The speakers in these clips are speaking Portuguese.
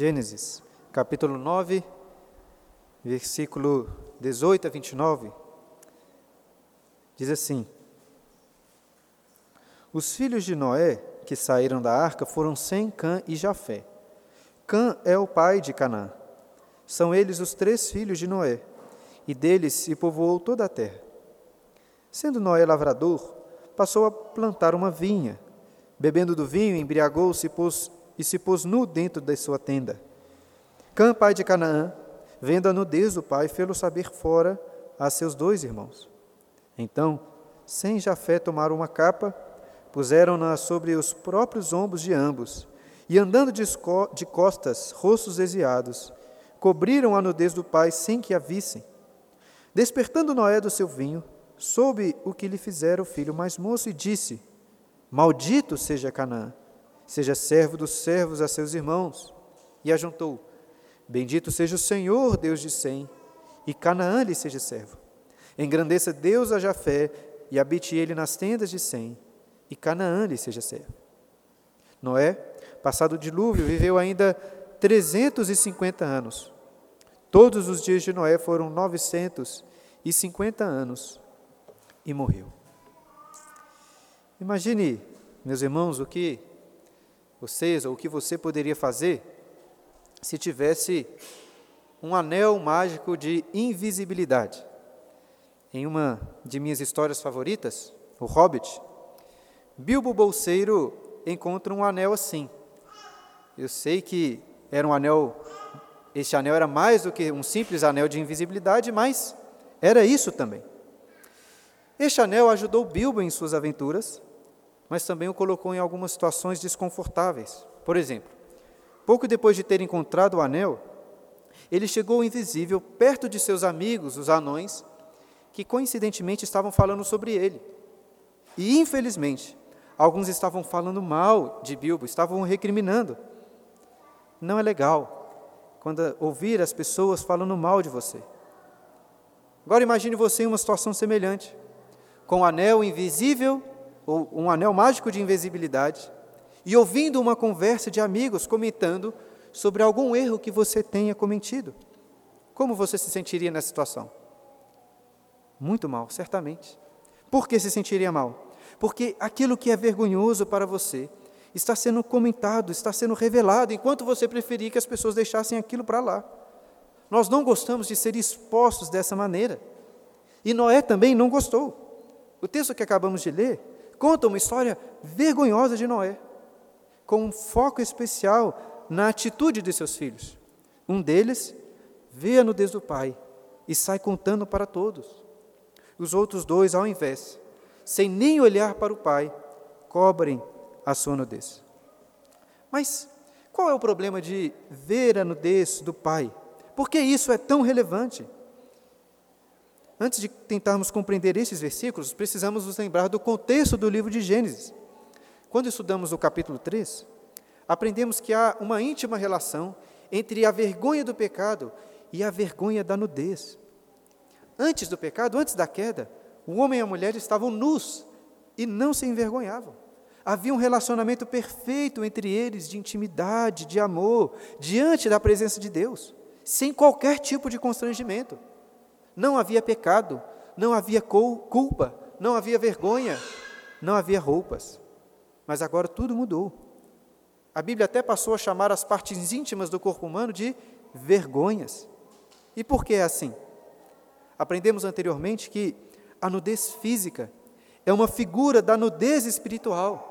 Gênesis, capítulo 9, versículo 18 a 29, diz assim: Os filhos de Noé que saíram da arca foram Sem, Cã e Jafé. Cã é o pai de Canaã. São eles os três filhos de Noé, e deles se povoou toda a terra. Sendo Noé lavrador, passou a plantar uma vinha. Bebendo do vinho, embriagou-se e se pôs nu dentro de sua tenda. Cã, pai de Canaã, vendo a nudez do pai, fê-lo saber fora a seus dois irmãos. Então, sem Jafé tomaram uma capa, puseram-na sobre os próprios ombros de ambos, e andando de costas, rostos desviados, cobriram a nudez do pai sem que a vissem. Despertando Noé do seu vinho, soube o que lhe fizera o filho mais moço e disse: Maldito seja Canaã, seja servo dos servos a seus irmãos. E ajuntou: Bendito seja o Senhor, Deus de Sem, e Canaã lhe seja servo. Engrandeça Deus a Jafé, e habite ele nas tendas de Sem, e Canaã lhe seja servo. Noé, passado o dilúvio, viveu ainda 350 anos. Todos os dias de Noé foram 950 anos e morreu. Imagine, meus irmãos, o que ou o que você poderia fazer se tivesse um anel mágico de invisibilidade. Em uma de minhas histórias favoritas, O Hobbit, Bilbo Bolseiro encontra um anel assim. Eu sei que era um anel, este anel era mais do que um simples anel de invisibilidade, mas era isso também. Este anel ajudou Bilbo em suas aventuras, mas também o colocou em algumas situações desconfortáveis. Por exemplo, pouco depois de ter encontrado o anel, ele chegou invisível perto de seus amigos, os anões, que coincidentemente estavam falando sobre ele. E, infelizmente, alguns estavam falando mal de Bilbo, estavam recriminando. Não é legal quando ouvir as pessoas falando mal de você. Agora imagine você em uma situação semelhante com um anel invisível, ou um anel mágico de invisibilidade, e ouvindo uma conversa de amigos comentando sobre algum erro que você tenha cometido. Como você se sentiria nessa situação? Muito mal, certamente. Por que se sentiria mal? Porque aquilo que é vergonhoso para você está sendo comentado, está sendo revelado, enquanto você preferia que as pessoas deixassem aquilo para lá. Nós não gostamos de ser expostos dessa maneira. E Noé também não gostou. O texto que acabamos de ler conta uma história vergonhosa de Noé, com um foco especial na atitude de seus filhos. Um deles vê a nudez do pai e sai contando para todos. Os outros dois, ao invés, sem nem olhar para o pai, cobrem a sua nudez. Mas qual é o problema de ver a nudez do pai? Por que isso é tão relevante? Antes de tentarmos compreender esses versículos, precisamos nos lembrar do contexto do livro de Gênesis. Quando estudamos o capítulo 3, aprendemos que há uma íntima relação entre a vergonha do pecado e a vergonha da nudez. Antes do pecado, antes da queda, o homem e a mulher estavam nus e não se envergonhavam. Havia um relacionamento perfeito entre eles, de intimidade, de amor, diante da presença de Deus, sem qualquer tipo de constrangimento. Não havia pecado, não havia culpa, não havia vergonha, não havia roupas. Mas agora tudo mudou. A Bíblia até passou a chamar as partes íntimas do corpo humano de vergonhas. E por que é assim? Aprendemos anteriormente que a nudez física é uma figura da nudez espiritual.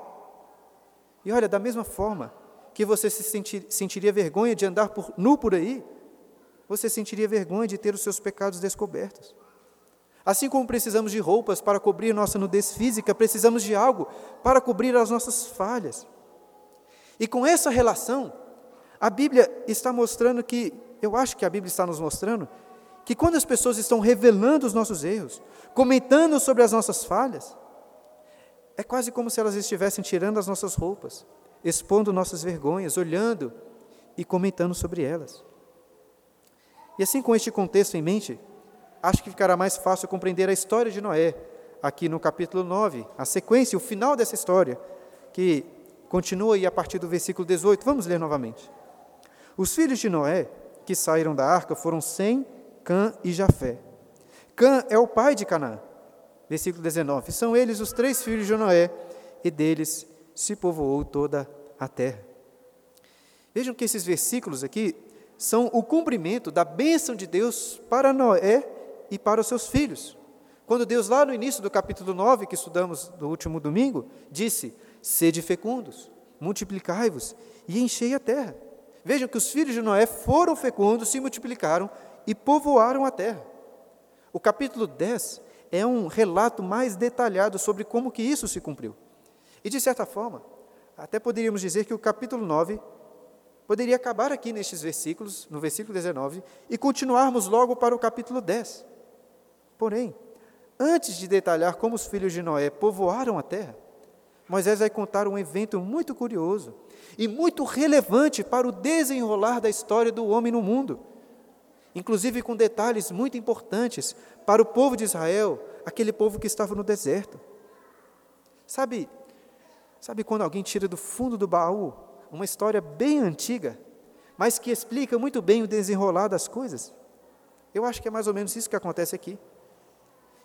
E olha, da mesma forma que você se sentir, sentiria vergonha de andar por, nu por aí, você sentiria vergonha de ter os seus pecados descobertos. Assim como precisamos de roupas para cobrir nossa nudez física, precisamos de algo para cobrir as nossas falhas. E com essa relação, a Bíblia está mostrando que, eu acho que a Bíblia está nos mostrando, que quando as pessoas estão revelando os nossos erros, comentando sobre as nossas falhas, é quase como se elas estivessem tirando as nossas roupas, expondo nossas vergonhas, olhando e comentando sobre elas. E assim, com este contexto em mente, acho que ficará mais fácil compreender a história de Noé, aqui no capítulo 9, a sequência, o final dessa história, que continua aí a partir do versículo 18. Vamos ler novamente. Os filhos de Noé que saíram da arca foram Sem, Cã e Jafé. Cã é o pai de Canaã. Versículo 19. São eles os três filhos de Noé, e deles se povoou toda a terra. Vejam que esses versículos aqui são o cumprimento da bênção de Deus para Noé e para os seus filhos. Quando Deus, lá no início do capítulo 9, que estudamos no último domingo, disse: Sede fecundos, multiplicai-vos e enchei a terra. Vejam que os filhos de Noé foram fecundos, se multiplicaram e povoaram a terra. O capítulo 10 é um relato mais detalhado sobre como que isso se cumpriu. E de certa forma, até poderíamos dizer que o capítulo 9 poderia acabar aqui nestes versículos, no versículo 19, e continuarmos logo para o capítulo 10. Porém, antes de detalhar como os filhos de Noé povoaram a terra, Moisés vai contar um evento muito curioso e muito relevante para o desenrolar da história do homem no mundo, inclusive com detalhes muito importantes para o povo de Israel, aquele povo que estava no deserto. Sabe, sabe quando alguém tira do fundo do baú uma história bem antiga, mas que explica muito bem o desenrolar das coisas? Eu acho que é mais ou menos isso que acontece aqui.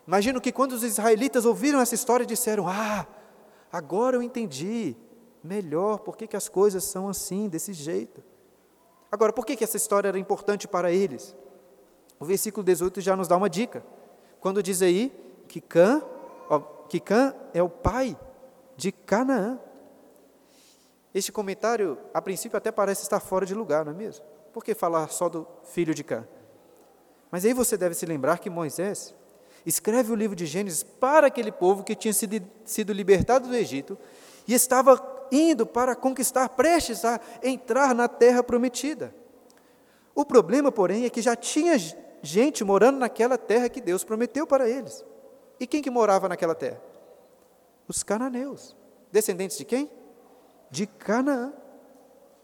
Imagino que quando os israelitas ouviram essa história, disseram: Ah, agora eu entendi melhor por que, as coisas são assim, desse jeito. Agora, por que, que essa história era importante para eles? O versículo 18 já nos dá uma dica. Quando diz aí que Cã, ó, que Cã é o pai de Canaã. Este comentário, a princípio, até parece estar fora de lugar, não é mesmo? Por que falar só do filho de Cã? Mas aí você deve se lembrar que Moisés escreve o livro de Gênesis para aquele povo que tinha sido, libertado do Egito e estava indo para conquistar, prestes a entrar na terra prometida. O problema, porém, é que já tinha gente morando naquela terra que Deus prometeu para eles. E quem que morava naquela terra? Os cananeus. Descendentes de quem? De Canaã.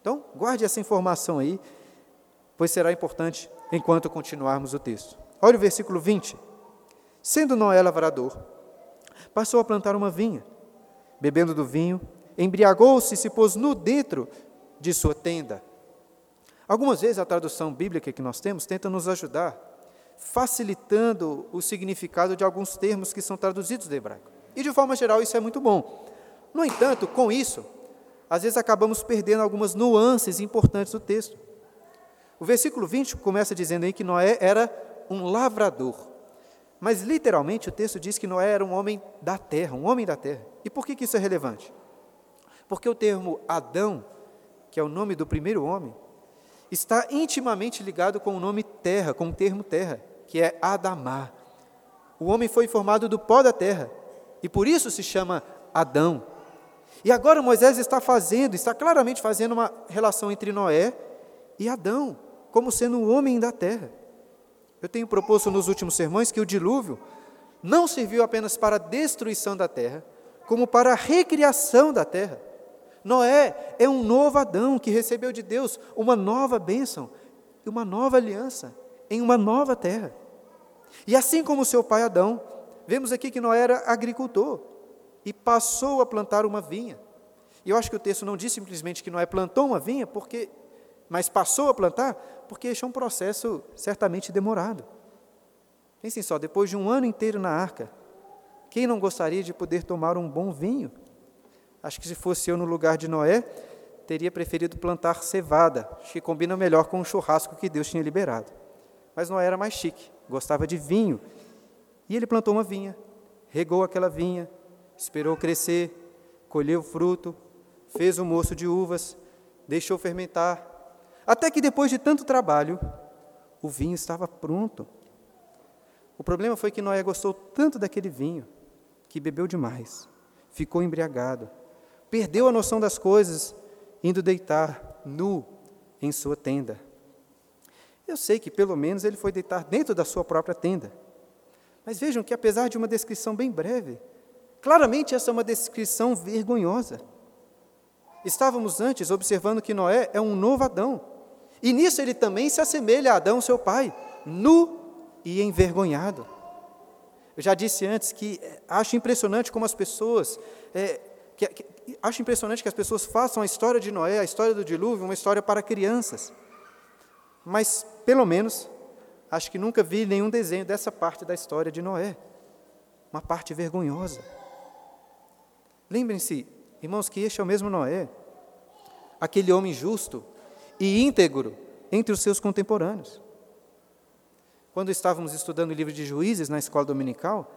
Então, guarde essa informação aí, pois será importante enquanto continuarmos o texto. Olha o versículo 20. Sendo Noé lavrador, passou a plantar uma vinha, bebendo do vinho, embriagou-se e se pôs nu dentro de sua tenda. Algumas vezes a tradução bíblica que nós temos tenta nos ajudar, facilitando o significado de alguns termos que são traduzidos do hebraico. E de forma geral isso é muito bom. No entanto, com isso, às vezes acabamos perdendo algumas nuances importantes do texto. O versículo 20 começa dizendo aí que Noé era um lavrador. Mas literalmente o texto diz que Noé era um homem da terra, um homem da terra. E por que, que isso é relevante? Porque o termo Adão, que é o nome do primeiro homem, está intimamente ligado com o nome terra, com o termo terra, que é Adamá. O homem foi formado do pó da terra e por isso se chama Adão. E agora Moisés está fazendo, está claramente fazendo uma relação entre Noé e Adão, como sendo o homem da terra. Eu tenho proposto nos últimos sermões que o dilúvio não serviu apenas para a destruição da terra, como para a recriação da terra. Noé é um novo Adão que recebeu de Deus uma nova bênção e uma nova aliança em uma nova terra. E assim como seu pai Adão, vemos aqui que Noé era agricultor e passou a plantar uma vinha. E eu acho que o texto não diz simplesmente que Noé plantou uma vinha, porque mas passou a plantar porque este é um processo certamente demorado. Pensem só, depois de um ano inteiro na arca, quem não gostaria de poder tomar um bom vinho? Acho que se fosse eu no lugar de Noé, teria preferido plantar cevada, que combina melhor com o churrasco que Deus tinha liberado. Mas Noé era mais chique, gostava de vinho. E ele plantou uma vinha, regou aquela vinha, esperou crescer, colheu o fruto, fez um moço de uvas, deixou fermentar, até que depois de tanto trabalho, o vinho estava pronto. O problema foi que Noé gostou tanto daquele vinho que bebeu demais, ficou embriagado, perdeu a noção das coisas, indo deitar nu em sua tenda. Eu sei que pelo menos ele foi deitar dentro da sua própria tenda. Mas vejam que, apesar de uma descrição bem breve, claramente essa é uma descrição vergonhosa. Estávamos antes observando que Noé é um novo Adão, e nisso ele também se assemelha a Adão, seu pai, nu e envergonhado. Eu já disse antes que eh, acho impressionante como as pessoas. É, que, que, acho impressionante que as pessoas façam a história de Noé, a história do dilúvio, uma história para crianças. Mas, pelo menos, acho que nunca vi nenhum desenho dessa parte da história de Noé. Uma parte vergonhosa. Lembrem-se, irmãos, que este é o mesmo Noé, aquele homem justo e íntegro entre os seus contemporâneos. Quando estávamos estudando o livro de Juízes na escola dominical,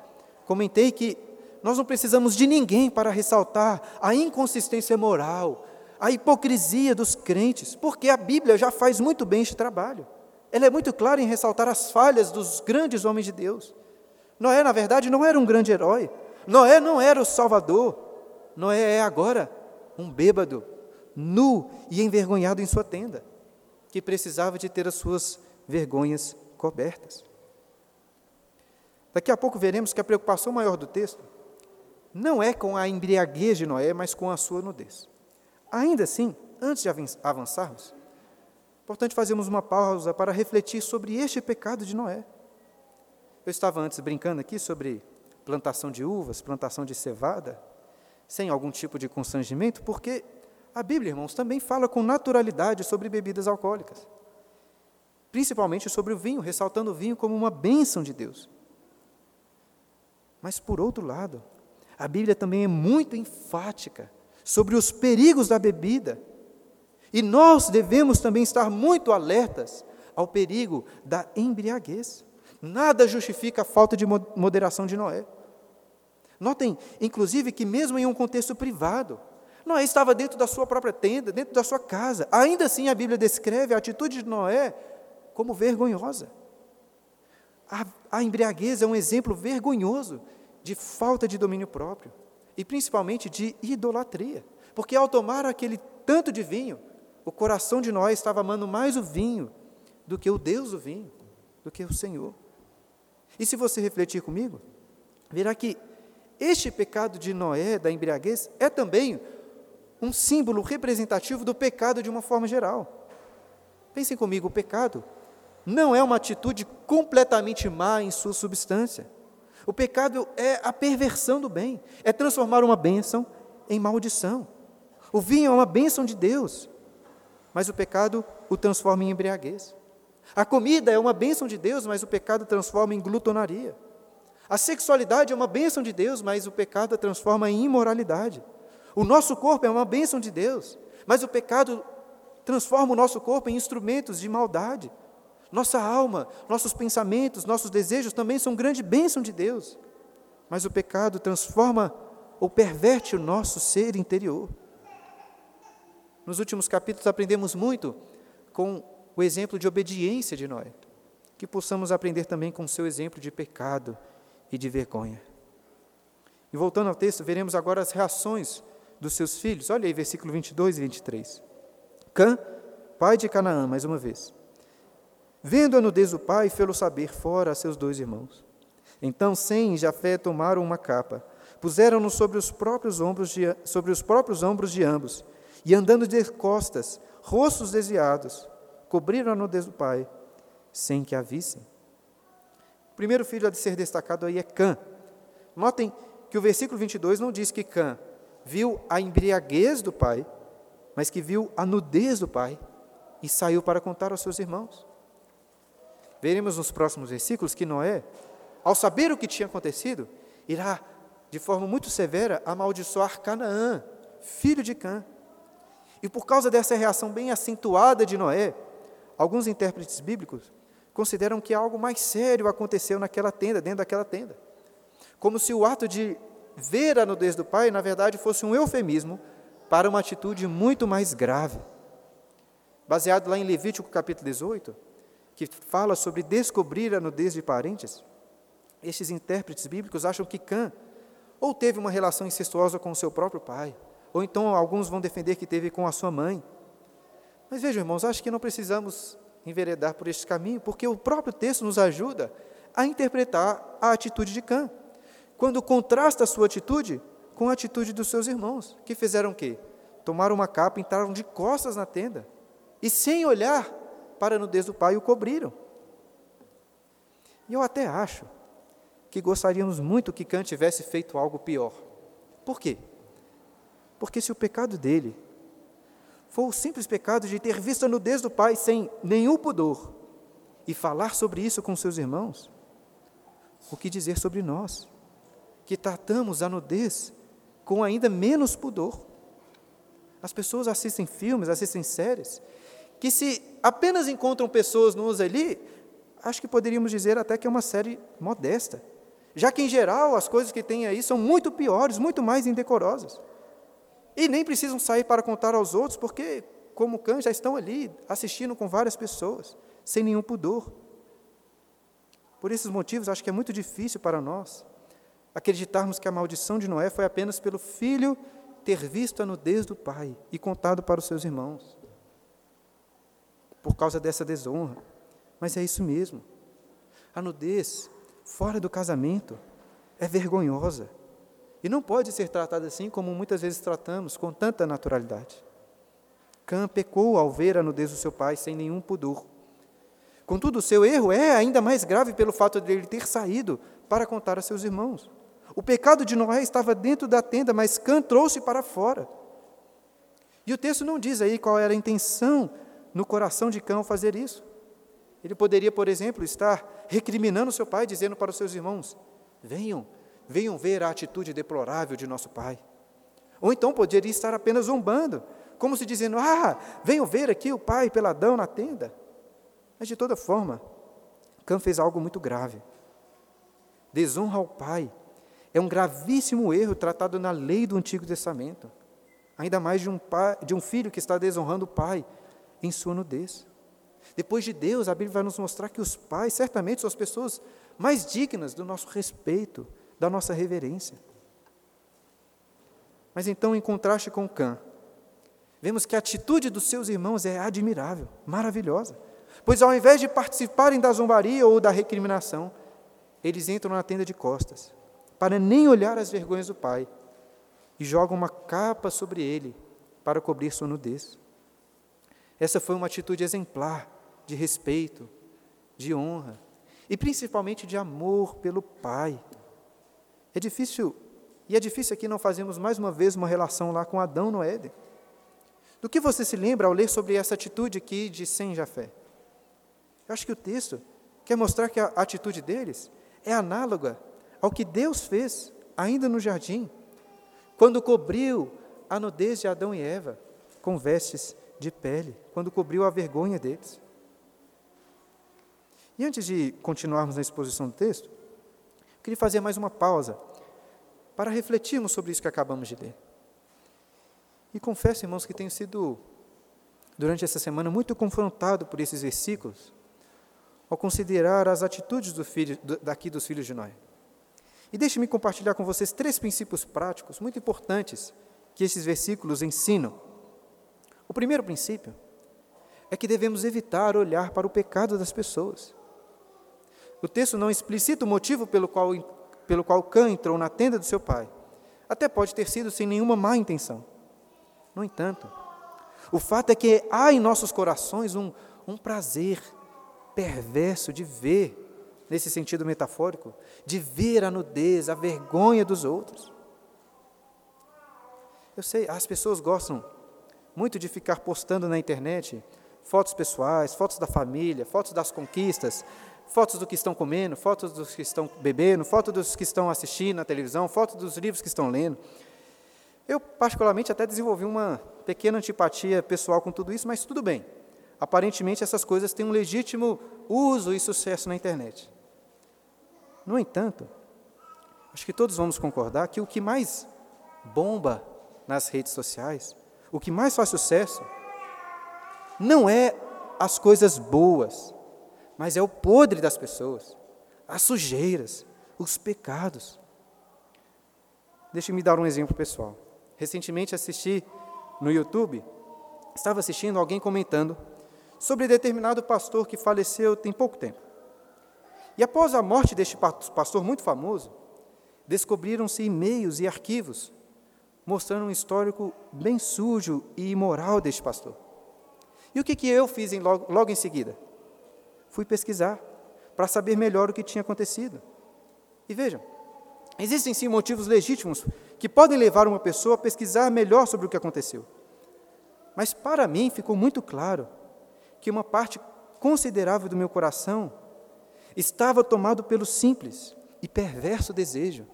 comentei que nós não precisamos de ninguém para ressaltar a inconsistência moral, a hipocrisia dos crentes, porque a Bíblia já faz muito bem este trabalho. Ela é muito clara em ressaltar as falhas dos grandes homens de Deus. Noé, na verdade, não era um grande herói. Noé não era o Salvador. Noé é agora um bêbado, nu e envergonhado em sua tenda, que precisava de ter as suas vergonhas cobertas. Daqui a pouco veremos que a preocupação maior do texto não é com a embriaguez de Noé, mas com a sua nudez. Ainda assim, antes de avançarmos, é importante fazermos uma pausa para refletir sobre este pecado de Noé. Eu estava antes brincando aqui sobre plantação de uvas, plantação de cevada, sem algum tipo de constrangimento, porque a Bíblia, irmãos, também fala com naturalidade sobre bebidas alcoólicas, principalmente sobre o vinho, ressaltando o vinho como uma bênção de Deus. Mas, por outro lado, a Bíblia também é muito enfática sobre os perigos da bebida. E nós devemos também estar muito alertas ao perigo da embriaguez. Nada justifica a falta de moderação de Noé. Notem, inclusive, que mesmo em um contexto privado, Noé estava dentro da sua própria tenda, dentro da sua casa. Ainda assim, a Bíblia descreve a atitude de Noé como vergonhosa. A, a embriaguez é um exemplo vergonhoso de falta de domínio próprio e principalmente de idolatria, porque ao tomar aquele tanto de vinho, o coração de Noé estava amando mais o vinho do que o Deus do vinho, do que o Senhor. E se você refletir comigo, verá que este pecado de Noé, da embriaguez, é também um símbolo representativo do pecado de uma forma geral. Pensem comigo, o pecado não é uma atitude completamente má em sua substância. O pecado é a perversão do bem, é transformar uma bênção em maldição. O vinho é uma bênção de Deus, mas o pecado o transforma em embriaguez. A comida é uma bênção de Deus, mas o pecado transforma em glutonaria. A sexualidade é uma bênção de Deus, mas o pecado a transforma em imoralidade. O nosso corpo é uma bênção de Deus, mas o pecado transforma o nosso corpo em instrumentos de maldade. Nossa alma, nossos pensamentos, nossos desejos também são grande bênção de Deus. Mas o pecado transforma ou perverte o nosso ser interior. Nos últimos capítulos aprendemos muito com o exemplo de obediência de Noé. Que possamos aprender também com o seu exemplo de pecado e de vergonha. E voltando ao texto, veremos agora as reações dos seus filhos. Olha aí, versículo 22 e 23. Cã, pai de Canaã, mais uma vez Vendo a nudez do pai, fê-lo saber fora a seus dois irmãos. Então Sem e Jafé tomaram uma capa, puseram-no sobre os próprios ombros de, sobre os próprios ombros de ambos, e andando de costas, rostos desviados, cobriram a nudez do pai, sem que a vissem. O primeiro filho a ser destacado aí é Cã. Notem que o versículo 22 não diz que Cã viu a embriaguez do pai, mas que viu a nudez do pai e saiu para contar aos seus irmãos. Veremos nos próximos versículos que Noé, ao saber o que tinha acontecido, irá, de forma muito severa, amaldiçoar Canaã, filho de Cã. E por causa dessa reação bem acentuada de Noé, alguns intérpretes bíblicos consideram que algo mais sério aconteceu naquela tenda, dentro daquela tenda. Como se o ato de ver a nudez do pai, na verdade, fosse um eufemismo para uma atitude muito mais grave. Baseado lá em Levítico capítulo 18, que fala sobre descobrir a nudez de parentes, estes intérpretes bíblicos acham que Cã ou teve uma relação incestuosa com o seu próprio pai, ou então alguns vão defender que teve com a sua mãe. Mas vejam, irmãos, acho que não precisamos enveredar por este caminho, porque o próprio texto nos ajuda a interpretar a atitude de Cã, quando contrasta a sua atitude com a atitude dos seus irmãos, que fizeram o quê? Tomaram uma capa, entraram de costas na tenda, e sem olhar para a nudez do pai o cobriram. E eu até acho que gostaríamos muito que Cã tivesse feito algo pior. Por quê? Porque se o pecado dele for o simples pecado de ter visto a nudez do pai sem nenhum pudor e falar sobre isso com seus irmãos, o que dizer sobre nós, que tratamos a nudez com ainda menos pudor? As pessoas assistem filmes, assistem séries, que se apenas encontram pessoas nuas ali, acho que poderíamos dizer até que é uma série modesta, já que em geral as coisas que tem aí são muito piores, muito mais indecorosas. E nem precisam sair para contar aos outros, porque, como cães, já estão ali assistindo com várias pessoas, sem nenhum pudor. Por esses motivos, acho que é muito difícil para nós acreditarmos que a maldição de Noé foi apenas pelo filho ter visto a nudez do pai e contado para os seus irmãos, por causa dessa desonra. Mas é isso mesmo. A nudez fora do casamento é vergonhosa e não pode ser tratada assim como muitas vezes tratamos, com tanta naturalidade. Cã pecou ao ver a nudez do seu pai sem nenhum pudor. Contudo, o seu erro é ainda mais grave pelo fato de ele ter saído para contar a seus irmãos. O pecado de Noé estava dentro da tenda, mas Cã trouxe para fora. E o texto não diz aí qual era a intenção no coração de Cã ao fazer isso. Ele poderia, por exemplo, estar recriminando seu pai, dizendo para os seus irmãos: Venham, venham ver a atitude deplorável de nosso pai. Ou então poderia estar apenas zombando, como se dizendo: Ah, venham ver aqui o pai peladão na tenda. Mas de toda forma, Cã fez algo muito grave. Desonra ao pai é um gravíssimo erro tratado na lei do Antigo Testamento, ainda mais de um, pai, de um filho que está desonrando o pai em sua nudez. Depois de Deus, a Bíblia vai nos mostrar que os pais certamente são as pessoas mais dignas do nosso respeito, da nossa reverência. Mas então, em contraste com Cã, vemos que a atitude dos seus irmãos é admirável, maravilhosa. Pois ao invés de participarem da zombaria ou da recriminação, eles entram na tenda de costas, para nem olhar as vergonhas do pai, e jogam uma capa sobre ele para cobrir sua nudez. Essa foi uma atitude exemplar de respeito, de honra e principalmente de amor pelo pai. É difícil, e é difícil aqui não fazermos mais uma vez uma relação lá com Adão no Éden. Do que você se lembra ao ler sobre essa atitude aqui de Sem Jafé? Eu acho que o texto quer mostrar que a atitude deles é análoga ao que Deus fez ainda no jardim, quando cobriu a nudez de Adão e Eva com vestes de pele, quando cobriu a vergonha deles. E antes de continuarmos na exposição do texto, Queria fazer mais uma pausa para refletirmos sobre isso que acabamos de ler. E confesso, irmãos, que tenho sido, durante essa semana, muito confrontado por esses versículos, ao considerar as atitudes do filho, daqui dos filhos de Noé. E deixe-me compartilhar com vocês três princípios práticos muito importantes que esses versículos ensinam. O primeiro princípio é que devemos evitar olhar para o pecado das pessoas. O texto não explicita o motivo pelo qual, pelo qual Cã entrou na tenda do seu pai. Até pode ter sido sem nenhuma má intenção. No entanto, o fato é que há em nossos corações um, um prazer perverso de ver, nesse sentido metafórico, de ver a nudez, a vergonha dos outros. Eu sei, as pessoas gostam muito de ficar postando na internet fotos pessoais, fotos da família, fotos das conquistas, fotos do que estão comendo, fotos dos que estão bebendo, fotos dos que estão assistindo na televisão, fotos dos livros que estão lendo. Eu, particularmente, até desenvolvi uma pequena antipatia pessoal com tudo isso, mas tudo bem. Aparentemente, essas coisas têm um legítimo uso e sucesso na internet. No entanto, acho que todos vamos concordar que o que mais bomba nas redes sociais, o que mais faz sucesso, não é as coisas boas, mas é o podre das pessoas, as sujeiras, os pecados. Deixe-me dar um exemplo pessoal. Recentemente assisti no YouTube, estava assistindo alguém comentando sobre determinado pastor que faleceu tem pouco tempo. E após a morte deste pastor muito famoso, descobriram-se e-mails e arquivos mostrando um histórico bem sujo e imoral deste pastor. E o que, que eu fiz em logo, logo em seguida? Fui pesquisar para saber melhor o que tinha acontecido. E vejam, existem sim motivos legítimos que podem levar uma pessoa a pesquisar melhor sobre o que aconteceu. Mas para mim ficou muito claro que uma parte considerável do meu coração estava tomado pelo simples e perverso desejo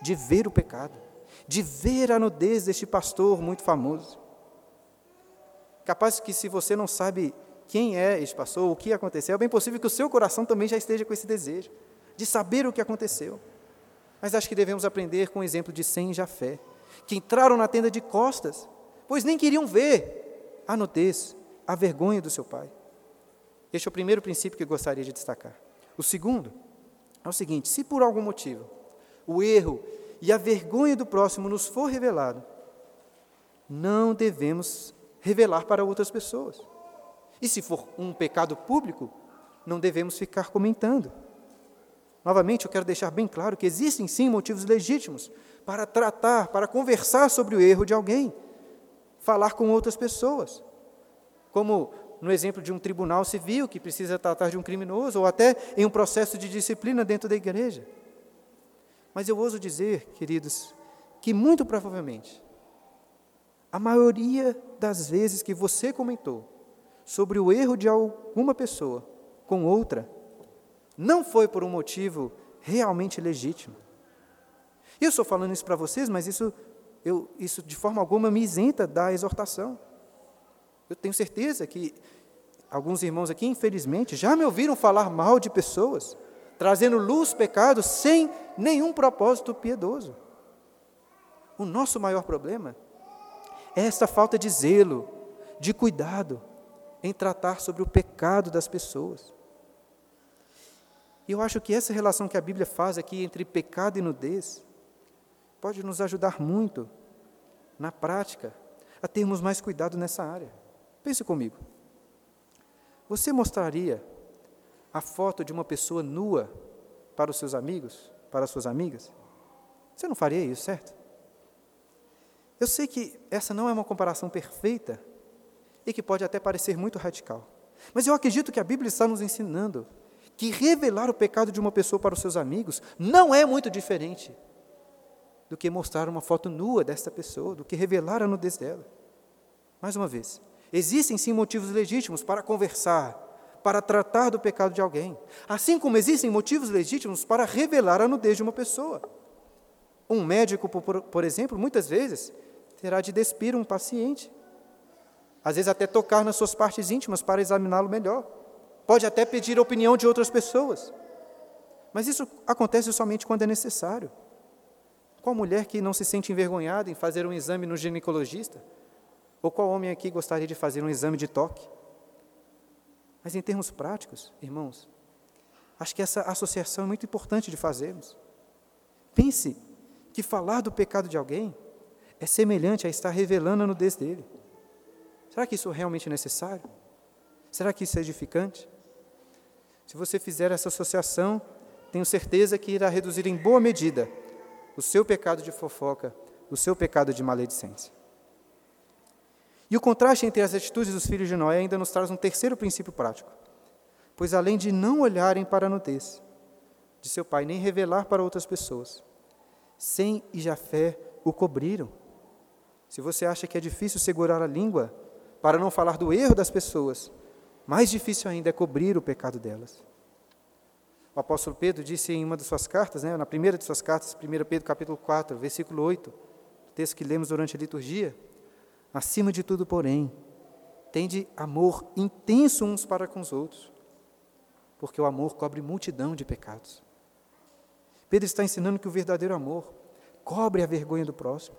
de ver o pecado, de ver a nudez deste pastor muito famoso. Capaz que se você não sabe quem é este pastor, o que aconteceu, é bem possível que o seu coração também já esteja com esse desejo de saber o que aconteceu. Mas acho que devemos aprender com o exemplo de Sem e Jafé, que entraram na tenda de costas, pois nem queriam ver a nudez, a vergonha do seu pai. Este é o primeiro princípio que gostaria de destacar. O segundo é o seguinte: se por algum motivo o erro e a vergonha do próximo nos for revelado, não devemos revelar para outras pessoas. E se for um pecado público, não devemos ficar comentando. Novamente, eu quero deixar bem claro que existem sim motivos legítimos para tratar, para conversar sobre o erro de alguém, falar com outras pessoas. Como no exemplo de um tribunal civil que precisa tratar de um criminoso, ou até em um processo de disciplina dentro da igreja. Mas eu ouso dizer, queridos, que muito provavelmente, a maioria das vezes que você comentou sobre o erro de alguma pessoa com outra, não foi por um motivo realmente legítimo. Eu estou falando isso para vocês, mas isso, eu, isso de forma alguma me isenta da exortação. Eu tenho certeza que alguns irmãos aqui, infelizmente, já me ouviram falar mal de pessoas, trazendo luz, pecado, sem nenhum propósito piedoso. O nosso maior problema é essa falta de zelo, de cuidado em tratar sobre o pecado das pessoas. E eu acho que essa relação que a Bíblia faz aqui entre pecado e nudez pode nos ajudar muito, na prática, a termos mais cuidado nessa área. Pense comigo. Você mostraria a foto de uma pessoa nua para os seus amigos, para as suas amigas? Você não faria isso, certo? Eu sei que essa não é uma comparação perfeita e que pode até parecer muito radical. Mas eu acredito que a Bíblia está nos ensinando que revelar o pecado de uma pessoa para os seus amigos não é muito diferente do que mostrar uma foto nua desta pessoa, do que revelar a nudez dela. Mais uma vez, Existem sim motivos legítimos para conversar, para tratar do pecado de alguém, assim como existem motivos legítimos para revelar a nudez de uma pessoa. Um médico, por, por exemplo, muitas vezes terá de despir um paciente, às vezes até tocar nas suas partes íntimas para examiná-lo melhor. Pode até pedir a opinião de outras pessoas. Mas isso acontece somente quando é necessário. Qual mulher que não se sente envergonhada em fazer um exame no ginecologista? Ou qual homem aqui gostaria de fazer um exame de toque? Mas em termos práticos, irmãos, acho que essa associação é muito importante de fazermos. Pense que falar do pecado de alguém é semelhante a estar revelando a nudez dele. Será que isso é realmente necessário? Será que isso é edificante? Se você fizer essa associação, tenho certeza que irá reduzir em boa medida o seu pecado de fofoca, o seu pecado de maledicência. E o contraste entre as atitudes dos filhos de Noé ainda nos traz um terceiro princípio prático. Pois além de não olharem para a nudez de seu pai, nem revelar para outras pessoas, Sem e Jafé o cobriram. Se você acha que é difícil segurar a língua para não falar do erro das pessoas, mais difícil ainda é cobrir o pecado delas. O apóstolo Pedro disse em uma de suas cartas, né, na primeira de suas cartas, 1 Pedro capítulo 4, versículo 8, texto que lemos durante a liturgia, Acima de tudo, porém, tende amor intenso uns para com os outros, porque o amor cobre multidão de pecados. Pedro está ensinando que o verdadeiro amor cobre a vergonha do próximo,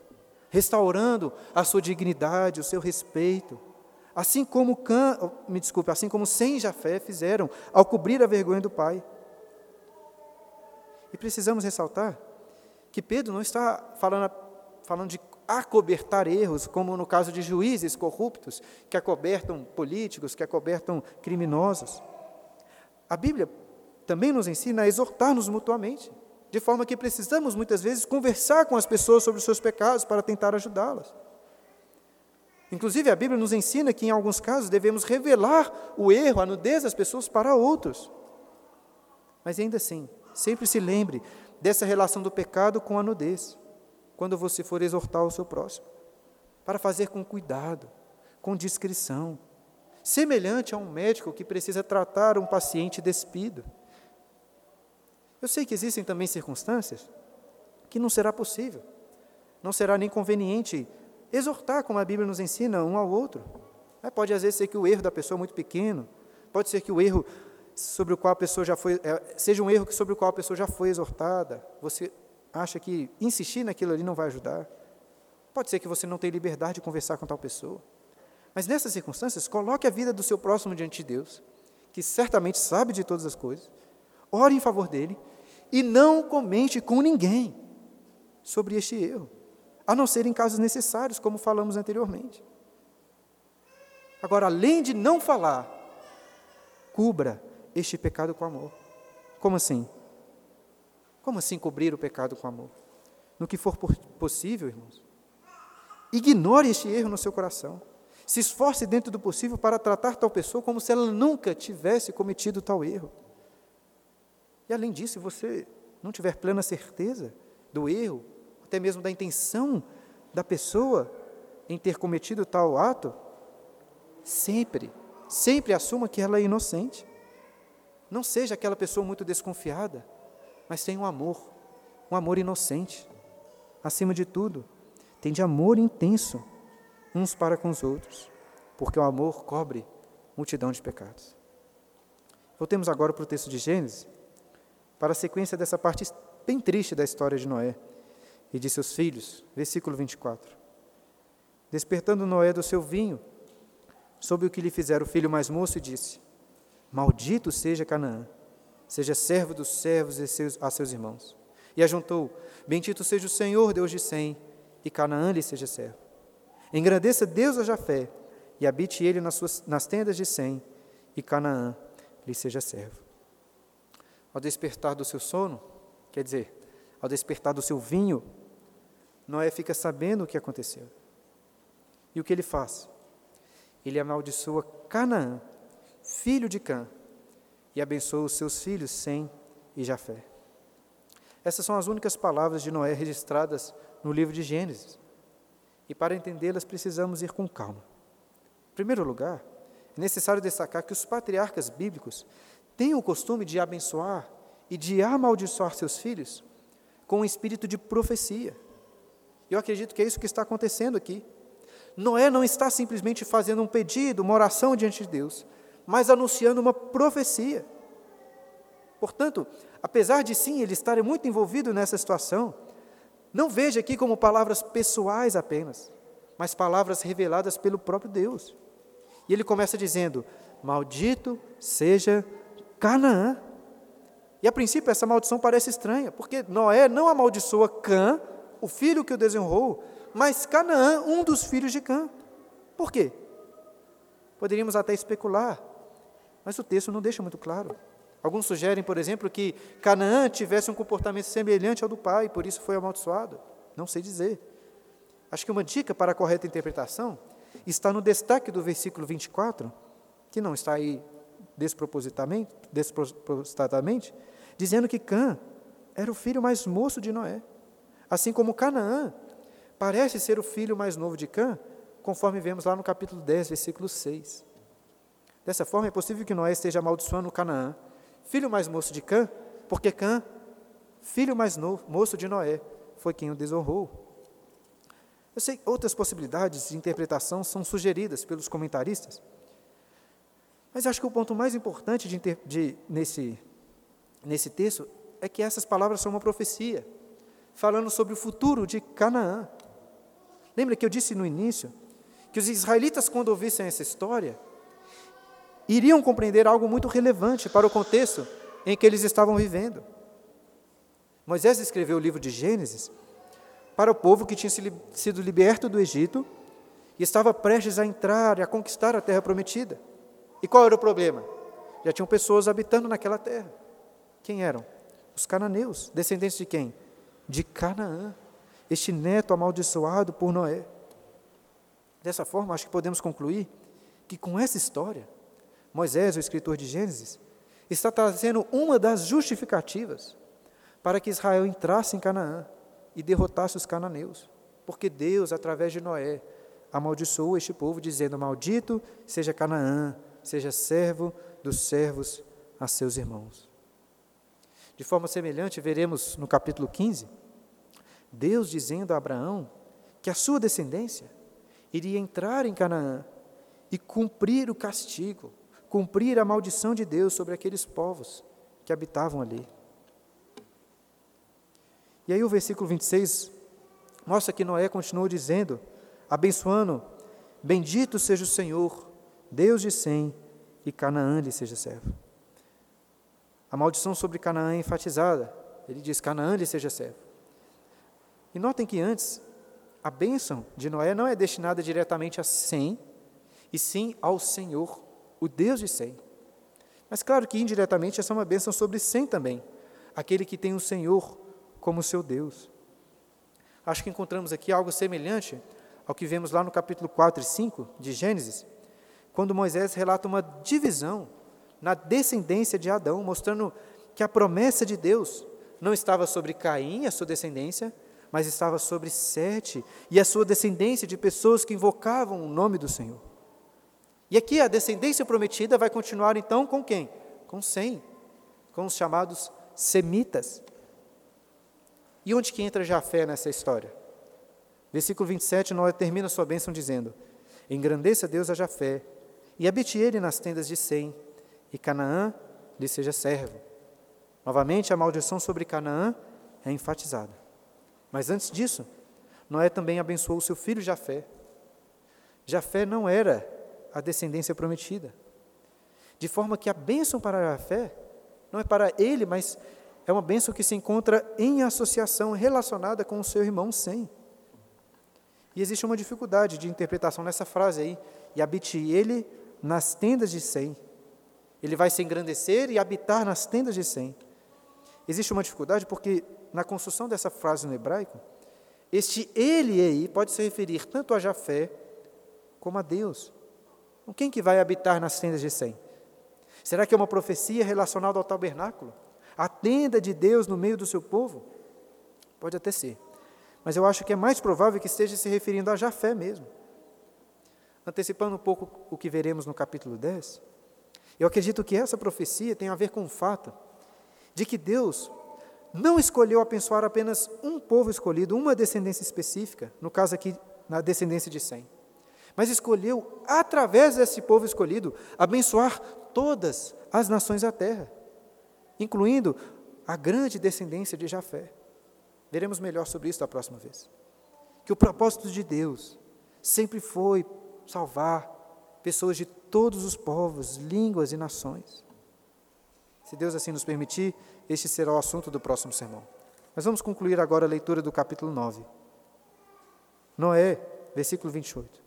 restaurando a sua dignidade, o seu respeito, assim como oh, me desculpe, assim como Sem Jafé fizeram ao cobrir a vergonha do pai. E precisamos ressaltar que Pedro não está falando, falando de acobertar erros, como no caso de juízes corruptos, que acobertam políticos, que acobertam criminosos. A Bíblia também nos ensina a exortar-nos mutuamente, de forma que precisamos muitas vezes conversar com as pessoas sobre os seus pecados para tentar ajudá-las. Inclusive, a Bíblia nos ensina que, em alguns casos, devemos revelar o erro, a nudez das pessoas para outros. Mas ainda assim, sempre se lembre dessa relação do pecado com a nudez quando você for exortar o seu próximo, para fazer com cuidado, com discrição, semelhante a um médico que precisa tratar um paciente despido. Eu sei que existem também circunstâncias que não será possível, não será nem conveniente exortar, como a Bíblia nos ensina, um ao outro. É, pode às vezes ser que o erro da pessoa é muito pequeno, pode ser que o erro sobre o qual a pessoa já foi, é, seja um erro sobre o qual a pessoa já foi exortada. Você acha que insistir naquilo ali não vai ajudar. Pode ser que você não tenha liberdade de conversar com tal pessoa. Mas nessas circunstâncias, coloque a vida do seu próximo diante de Deus, que certamente sabe de todas as coisas, ore em favor dele e não comente com ninguém sobre este erro, a não ser em casos necessários, como falamos anteriormente. Agora, além de não falar, cubra este pecado com amor. Como assim? Como assim cobrir o pecado com amor? No que for possível, irmãos. Ignore este erro no seu coração. Se esforce dentro do possível para tratar tal pessoa como se ela nunca tivesse cometido tal erro. E além disso, se você não tiver plena certeza do erro, até mesmo da intenção da pessoa em ter cometido tal ato, sempre, sempre assuma que ela é inocente. Não seja aquela pessoa muito desconfiada, mas tenha um amor, um amor inocente. Acima de tudo, tem de amor intenso uns para com os outros, porque o amor cobre multidão de pecados. Voltemos agora para o texto de Gênesis, para a sequência dessa parte bem triste da história de Noé e de seus filhos, versículo 24. Despertando Noé do seu vinho, soube o que lhe fizeram o filho mais moço e disse: Maldito seja Canaã, seja servo dos servos a seus irmãos. E ajuntou: Bendito seja o Senhor, Deus de Sem, e Canaã lhe seja servo. Engrandeça Deus a Jafé, e habite ele nas, suas, nas tendas de Sem, e Canaã lhe seja servo. Ao despertar do seu sono, quer dizer, ao despertar do seu vinho, Noé fica sabendo o que aconteceu. E o que ele faz? Ele amaldiçoa Canaã, filho de Cã, e abençoa os seus filhos Sem e Jafé. Essas são as únicas palavras de Noé registradas no livro de Gênesis. E para entendê-las precisamos ir com calma. Em primeiro lugar, é necessário destacar que os patriarcas bíblicos têm o costume de abençoar e de amaldiçoar seus filhos com um espírito de profecia. Eu acredito que é isso que está acontecendo aqui. Noé não está simplesmente fazendo um pedido, uma oração diante de Deus, mas anunciando uma profecia. Portanto, apesar de sim ele estar muito envolvido nessa situação, não veja aqui como palavras pessoais apenas, mas palavras reveladas pelo próprio Deus. E ele começa dizendo: Maldito seja Canaã. E a princípio essa maldição parece estranha, porque Noé não amaldiçoa Cã, o filho que o desonrou, mas Canaã, um dos filhos de Cã. Por quê? Poderíamos até especular, mas o texto não deixa muito claro. Alguns sugerem, por exemplo, que Canaã tivesse um comportamento semelhante ao do pai, por isso foi amaldiçoado. Não sei dizer. Acho que uma dica para a correta interpretação está no destaque do versículo 24, que não está aí despropositadamente, despropositadamente dizendo que Cã era o filho mais moço de Noé. Assim como Canaã parece ser o filho mais novo de Cã, conforme vemos lá no capítulo 10, versículo 6. Dessa forma, é possível que Noé esteja amaldiçoando Canaã, filho mais moço de Cã, porque Cã, filho mais novo, moço de Noé, foi quem o desonrou. Eu sei outras possibilidades de interpretação são sugeridas pelos comentaristas, mas acho que o ponto mais importante de, de, nesse, nesse texto é que essas palavras são uma profecia, falando sobre o futuro de Canaã. Lembra que eu disse no início que os israelitas, quando ouvissem essa história, iriam compreender algo muito relevante para o contexto em que eles estavam vivendo. Moisés escreveu o livro de Gênesis para o povo que tinha sido liberto do Egito e estava prestes a entrar e a conquistar a terra prometida. E qual era o problema? Já tinham pessoas habitando naquela terra. Quem eram? Os cananeus, descendentes de quem? De Canaã, este neto amaldiçoado por Noé. Dessa forma, acho que podemos concluir que com essa história, Moisés, o escritor de Gênesis, está trazendo uma das justificativas para que Israel entrasse em Canaã e derrotasse os cananeus, porque Deus, através de Noé, amaldiçoou este povo, dizendo: Maldito seja Canaã, seja servo dos servos a seus irmãos. De forma semelhante, veremos no capítulo 15, Deus dizendo a Abraão que a sua descendência iria entrar em Canaã e cumprir o castigo, cumprir a maldição de Deus sobre aqueles povos que habitavam ali. E aí o versículo 26 mostra que Noé continuou dizendo, abençoando: Bendito seja o Senhor, Deus de Sem, e Canaã lhe seja servo. A maldição sobre Canaã é enfatizada. Ele diz: Canaã lhe seja servo. E notem que antes, a bênção de Noé não é destinada diretamente a Sem, e sim ao Senhor, o Deus de Sem. Mas claro que indiretamente essa é uma bênção sobre Sem também, aquele que tem o Senhor como seu Deus. Acho que encontramos aqui algo semelhante ao que vemos lá no capítulo 4 e 5 de Gênesis, quando Moisés relata uma divisão na descendência de Adão, mostrando que a promessa de Deus não estava sobre Caim, a sua descendência, mas estava sobre Sete e a sua descendência de pessoas que invocavam o nome do Senhor. E aqui a descendência prometida vai continuar então com quem? Com Sem, com os chamados semitas. E onde que entra Jafé nessa história? Versículo 27, Noé termina sua bênção dizendo: Engrandeça Deus a Jafé, e habite ele nas tendas de Sem, e Canaã lhe seja servo. Novamente, a maldição sobre Canaã é enfatizada. Mas antes disso, Noé também abençoou seu filho Jafé. Jafé não era a descendência prometida. De forma que a bênção para Jafé não é para ele, mas é uma bênção que se encontra em associação relacionada com o seu irmão Sem. E existe uma dificuldade de interpretação nessa frase aí, e habite ele nas tendas de Sem. Ele vai se engrandecer e habitar nas tendas de Sem. Existe uma dificuldade porque na construção dessa frase no hebraico, este ele aí pode se referir tanto a Jafé como a Deus. Então, quem que vai habitar nas tendas de Sem? Será que é uma profecia relacionada ao tabernáculo? A tenda de Deus no meio do seu povo? Pode até ser. Mas eu acho que é mais provável que esteja se referindo a Jafé mesmo. Antecipando um pouco o que veremos no capítulo 10, eu acredito que essa profecia tem a ver com o fato de que Deus não escolheu abençoar apenas um povo escolhido, uma descendência específica, no caso aqui, na descendência de Sem, mas escolheu, através desse povo escolhido, abençoar todas as nações da terra, incluindo a grande descendência de Jafé. Veremos melhor sobre isso da próxima vez. Que o propósito de Deus sempre foi salvar pessoas de todos os povos, línguas e nações. Se Deus assim nos permitir, este será o assunto do próximo sermão. Mas vamos concluir agora a leitura do capítulo 9. Noé, versículo 28.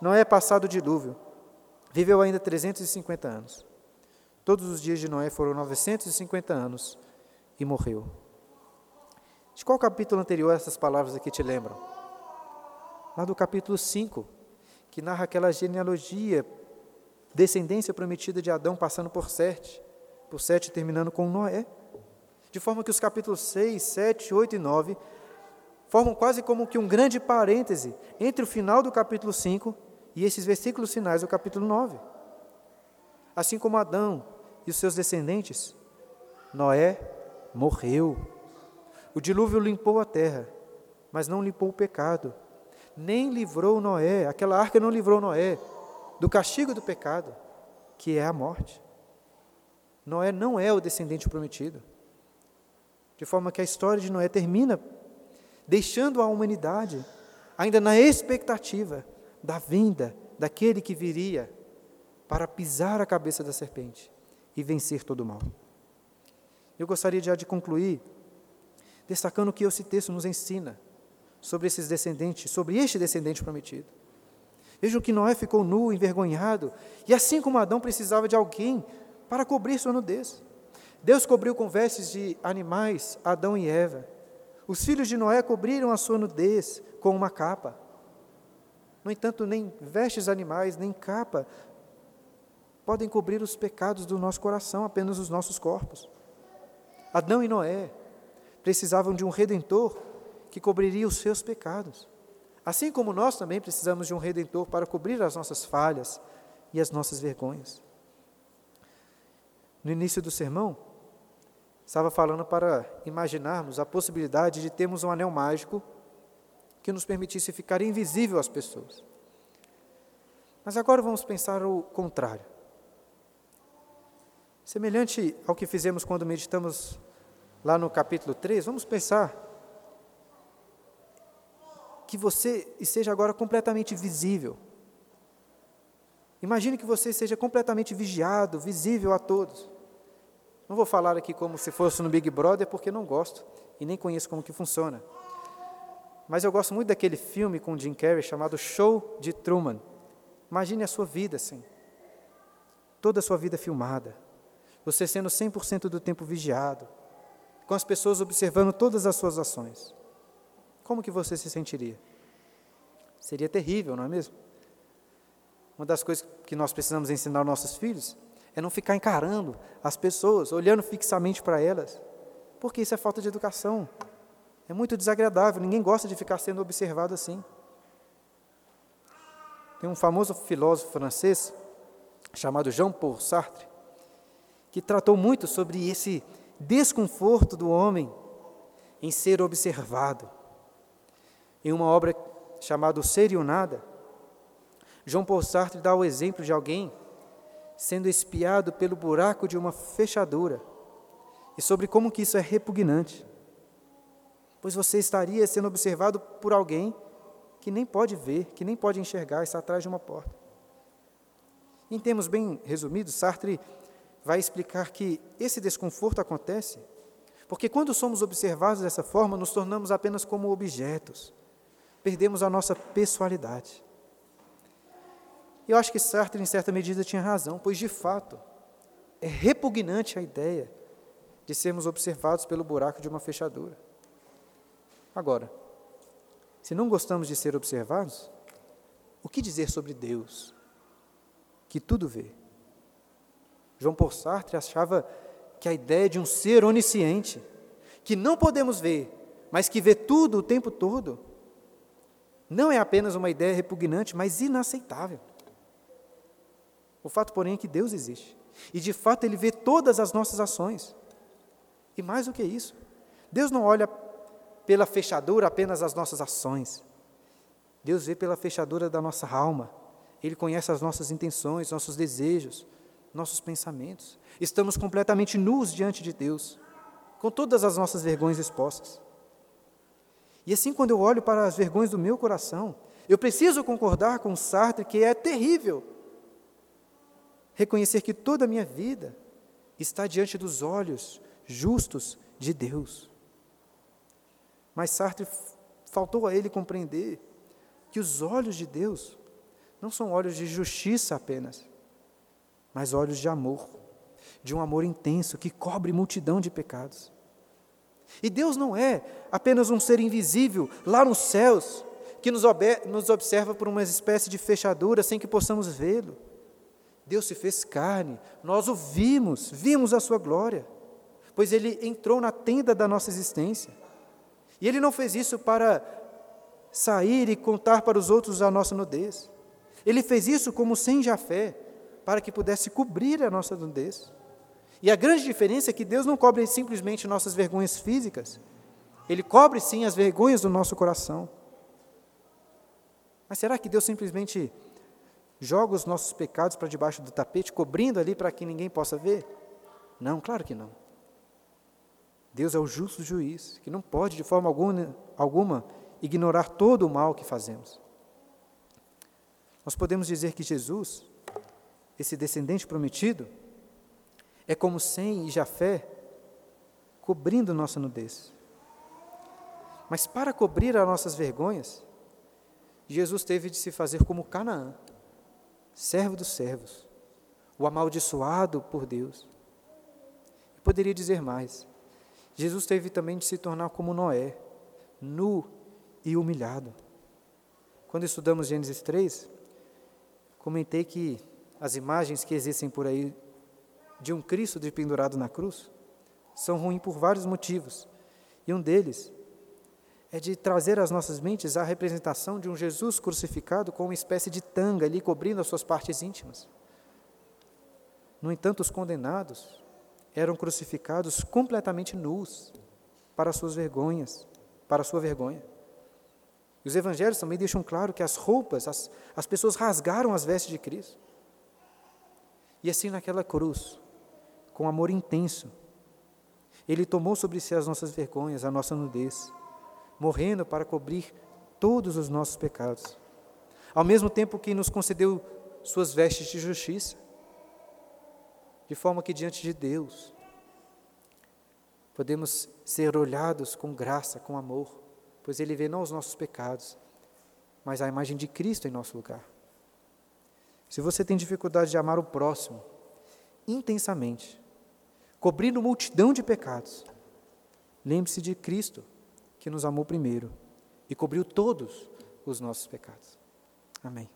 Noé, passado o dilúvio, viveu ainda 350 anos. Todos os dias de Noé foram 950 anos e morreu. De qual capítulo anterior essas palavras aqui te lembram? Lá do capítulo 5, que narra aquela genealogia, descendência prometida de Adão passando por Sete, por Sete terminando com Noé de forma que os capítulos 6, 7, 8 e 9 formam quase como que um grande parêntese entre o final do capítulo 5 e esses versículos finais do capítulo 9. Assim como Adão e os seus descendentes, Noé morreu. O dilúvio limpou a terra, mas não limpou o pecado. Nem livrou Noé, aquela arca não livrou Noé do castigo do pecado, que é a morte. Noé não é o descendente prometido. De forma que a história de Noé termina deixando a humanidade ainda na expectativa da vinda daquele que viria para pisar a cabeça da serpente e vencer todo o mal. Eu gostaria já de concluir destacando o que esse texto nos ensina sobre esses descendentes, sobre este descendente prometido. Vejam que Noé ficou nu, envergonhado, e assim como Adão precisava de alguém para cobrir sua nudez. Deus cobriu com vestes de animais Adão e Eva. Os filhos de Noé cobriram a sua nudez com uma capa. No entanto, nem vestes animais, nem capa podem cobrir os pecados do nosso coração, apenas os nossos corpos. Adão e Noé precisavam de um redentor que cobriria os seus pecados. Assim como nós também precisamos de um redentor para cobrir as nossas falhas e as nossas vergonhas. No início do sermão, estava falando para imaginarmos a possibilidade de termos um anel mágico que nos permitisse ficar invisível às pessoas. Mas agora vamos pensar o contrário. Semelhante ao que fizemos quando meditamos lá no capítulo 3, vamos pensar que você esteja agora completamente visível. Imagine que você seja completamente vigiado, visível a todos. Não vou falar aqui como se fosse no Big Brother, porque não gosto e nem conheço como que funciona. Mas eu gosto muito daquele filme com Jim Carrey chamado Show de Truman. Imagine a sua vida assim. Toda a sua vida filmada. Você sendo 100% do tempo vigiado. Com as pessoas observando todas as suas ações. Como que você se sentiria? Seria terrível, não é mesmo? Uma das coisas que nós precisamos ensinar aos nossos filhos é não ficar encarando as pessoas, olhando fixamente para elas, porque isso é falta de educação. É muito desagradável, ninguém gosta de ficar sendo observado assim. Tem um famoso filósofo francês chamado Jean-Paul Sartre, que tratou muito sobre esse desconforto do homem em ser observado. Em uma obra chamada Ser e o Nada, João Paul Sartre dá o exemplo de alguém sendo espiado pelo buraco de uma fechadura e sobre como que isso é repugnante. Pois você estaria sendo observado por alguém que nem pode ver, que nem pode enxergar, está atrás de uma porta. Em termos bem resumidos, Sartre vai explicar que esse desconforto acontece porque quando somos observados dessa forma, nos tornamos apenas como objetos, perdemos a nossa pessoalidade. Eu acho que Sartre, em certa medida, tinha razão, pois de fato é repugnante a ideia de sermos observados pelo buraco de uma fechadura. Agora, se não gostamos de ser observados, o que dizer sobre Deus, que tudo vê? João Paul Sartre achava que a ideia de um ser onisciente, que não podemos ver, mas que vê tudo o tempo todo, não é apenas uma ideia repugnante, mas inaceitável. O fato, porém, é que Deus existe. E de fato Ele vê todas as nossas ações. E mais do que isso, Deus não olha pela fechadura apenas as nossas ações. Deus vê pela fechadura da nossa alma. Ele conhece as nossas intenções, nossos desejos, nossos pensamentos. Estamos completamente nus diante de Deus, com todas as nossas vergonhas expostas. E assim, quando eu olho para as vergonhas do meu coração, eu preciso concordar com Sartre que é terrível reconhecer que toda a minha vida está diante dos olhos justos de Deus. Mas Sartre faltou a ele compreender que os olhos de Deus não são olhos de justiça apenas, mas olhos de amor, de um amor intenso que cobre multidão de pecados. E Deus não é apenas um ser invisível lá nos céus, que nos, observa por uma espécie de fechadura sem que possamos vê-lo. Deus se fez carne, nós o vimos, vimos a sua glória, pois ele entrou na tenda da nossa existência. E ele não fez isso para sair e contar para os outros a nossa nudez. Ele fez isso como sem Jafé, para que pudesse cobrir a nossa nudez. E a grande diferença é que Deus não cobre simplesmente nossas vergonhas físicas, Ele cobre sim as vergonhas do nosso coração. Mas será que Deus simplesmente joga os nossos pecados para debaixo do tapete, cobrindo ali para que ninguém possa ver? Não, claro que não. Deus é o justo juiz, que não pode, de forma alguma, alguma ignorar todo o mal que fazemos. Nós podemos dizer que Jesus, esse descendente prometido, é como Sem e Jafé cobrindo nossa nudez. Mas para cobrir as nossas vergonhas, Jesus teve de se fazer como Canaã servo dos servos, o amaldiçoado por Deus. Eu poderia dizer mais. Jesus teve também de se tornar como Noé, nu e humilhado. Quando estudamos Gênesis 3, comentei que as imagens que existem por aí de um Cristo pendurado na cruz são ruins por vários motivos. E um deles é de trazer às nossas mentes a representação de um Jesus crucificado com uma espécie de tanga ali cobrindo as suas partes íntimas. No entanto, os condenados eram crucificados completamente nus para suas vergonhas, para sua vergonha. E os evangelhos também deixam claro que as roupas, as, as pessoas rasgaram as vestes de Cristo. E assim naquela cruz, com amor intenso, Ele tomou sobre si as nossas vergonhas, a nossa nudez, morrendo para cobrir todos os nossos pecados, ao mesmo tempo que nos concedeu Suas vestes de justiça, de forma que diante de Deus podemos ser olhados com graça, com amor, pois Ele vê não os nossos pecados, mas a imagem de Cristo em nosso lugar. Se você tem dificuldade de amar o próximo intensamente, cobrindo multidão de pecados, lembre-se de Cristo, que nos amou primeiro e cobriu todos os nossos pecados. Amém.